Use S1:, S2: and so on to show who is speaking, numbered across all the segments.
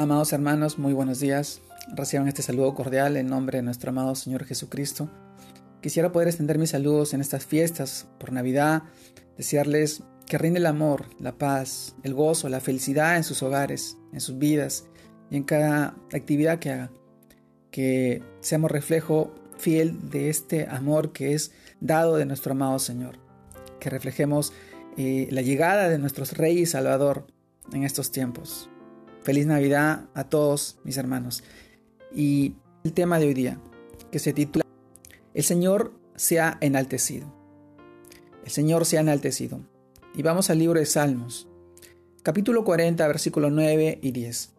S1: Amados hermanos, muy buenos días. Reciban este saludo cordial en nombre de nuestro amado Señor Jesucristo. Quisiera poder extender mis saludos en estas fiestas por Navidad, desearles que reine el amor, la paz, el gozo, la felicidad en sus hogares, en sus vidas y en cada actividad que haga. Que seamos reflejo fiel de este amor que es dado de nuestro amado Señor. Que reflejemos eh, la llegada de nuestros Rey y Salvador en estos tiempos. Feliz Navidad a todos mis hermanos. Y el tema de hoy día, que se titula El Señor se ha enaltecido. El Señor se ha enaltecido. Y vamos al libro de Salmos, capítulo 40, versículos 9 y 10,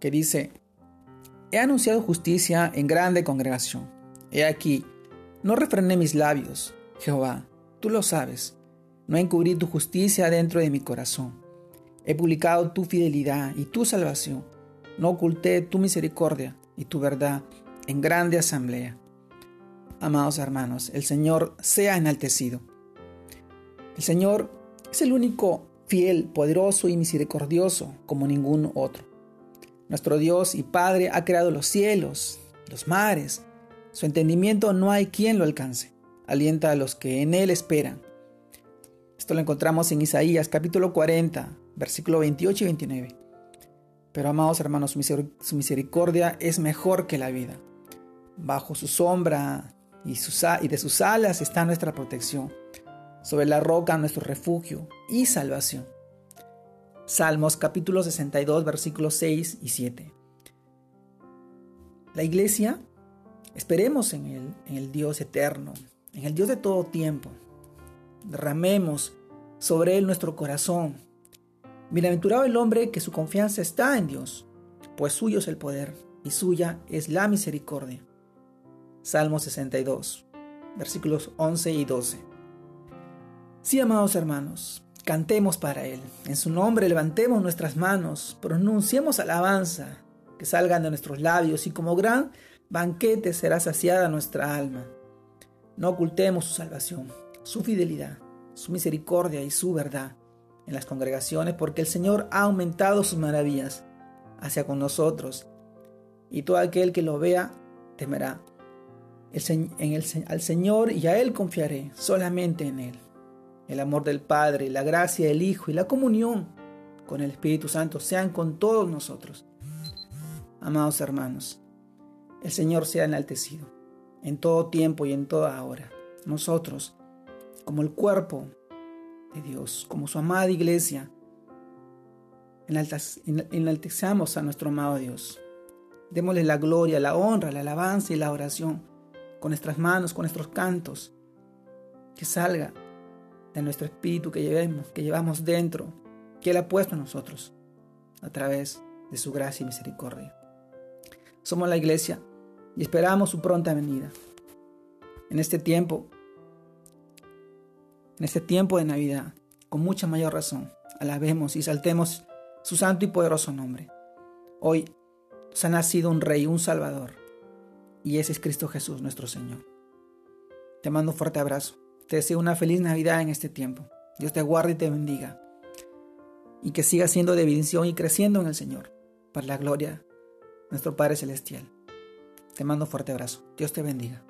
S1: que dice, He anunciado justicia en grande congregación. He aquí, no refrené mis labios, Jehová, tú lo sabes. No encubrí tu justicia dentro de mi corazón. He publicado tu fidelidad y tu salvación. No oculté tu misericordia y tu verdad en grande asamblea. Amados hermanos, el Señor sea enaltecido. El Señor es el único fiel, poderoso y misericordioso como ningún otro. Nuestro Dios y Padre ha creado los cielos, los mares. Su entendimiento no hay quien lo alcance. Alienta a los que en Él esperan. Esto lo encontramos en Isaías capítulo 40, versículo 28 y 29. Pero amados hermanos, su misericordia es mejor que la vida. Bajo su sombra y, de sus alas está nuestra protección. Sobre la roca nuestro refugio y salvación. Salmos capítulo 62 versículos 6 y 7. La iglesia, esperemos en Él, en el Dios eterno, en el Dios de todo tiempo. Derramemos sobre Él nuestro corazón, Bienaventurado el hombre que su confianza está en Dios, pues suyo es el poder y suya es la misericordia. Salmo 62, versículos 11 y 12. Sí, amados hermanos, cantemos para Él. En su nombre levantemos nuestras manos, pronunciemos alabanza, que salgan de nuestros labios y como gran banquete será saciada nuestra alma. No ocultemos su salvación, su fidelidad, su misericordia y su verdad en las congregaciones porque el Señor ha aumentado sus maravillas hacia con nosotros y todo aquel que lo vea temerá. en el, al Señor y a Él confiaré, solamente en Él. El amor del Padre, la gracia del Hijo y la comunión con el Espíritu Santo sean con todos nosotros. Amados hermanos, el Señor sea enaltecido en todo tiempo y en toda hora. Nosotros, como el cuerpo Dios, como su amada iglesia. Enaltezamos a nuestro amado Dios. Démosle la gloria, la honra, la alabanza y la oración con nuestras manos, con nuestros cantos. Que salga de nuestro espíritu que llevemos, que llevamos dentro, que Él ha puesto en nosotros a través de su gracia y misericordia. Somos la iglesia y esperamos su pronta venida. En este tiempo en este tiempo de Navidad, con mucha mayor razón, alabemos y saltemos su santo y poderoso nombre. Hoy nos ha nacido un Rey, un Salvador, y ese es Cristo Jesús, nuestro Señor. Te mando un fuerte abrazo. Te deseo una feliz Navidad en este tiempo. Dios te guarde y te bendiga. Y que siga siendo de bendición y creciendo en el Señor, para la gloria de nuestro Padre Celestial. Te mando un fuerte abrazo. Dios te bendiga.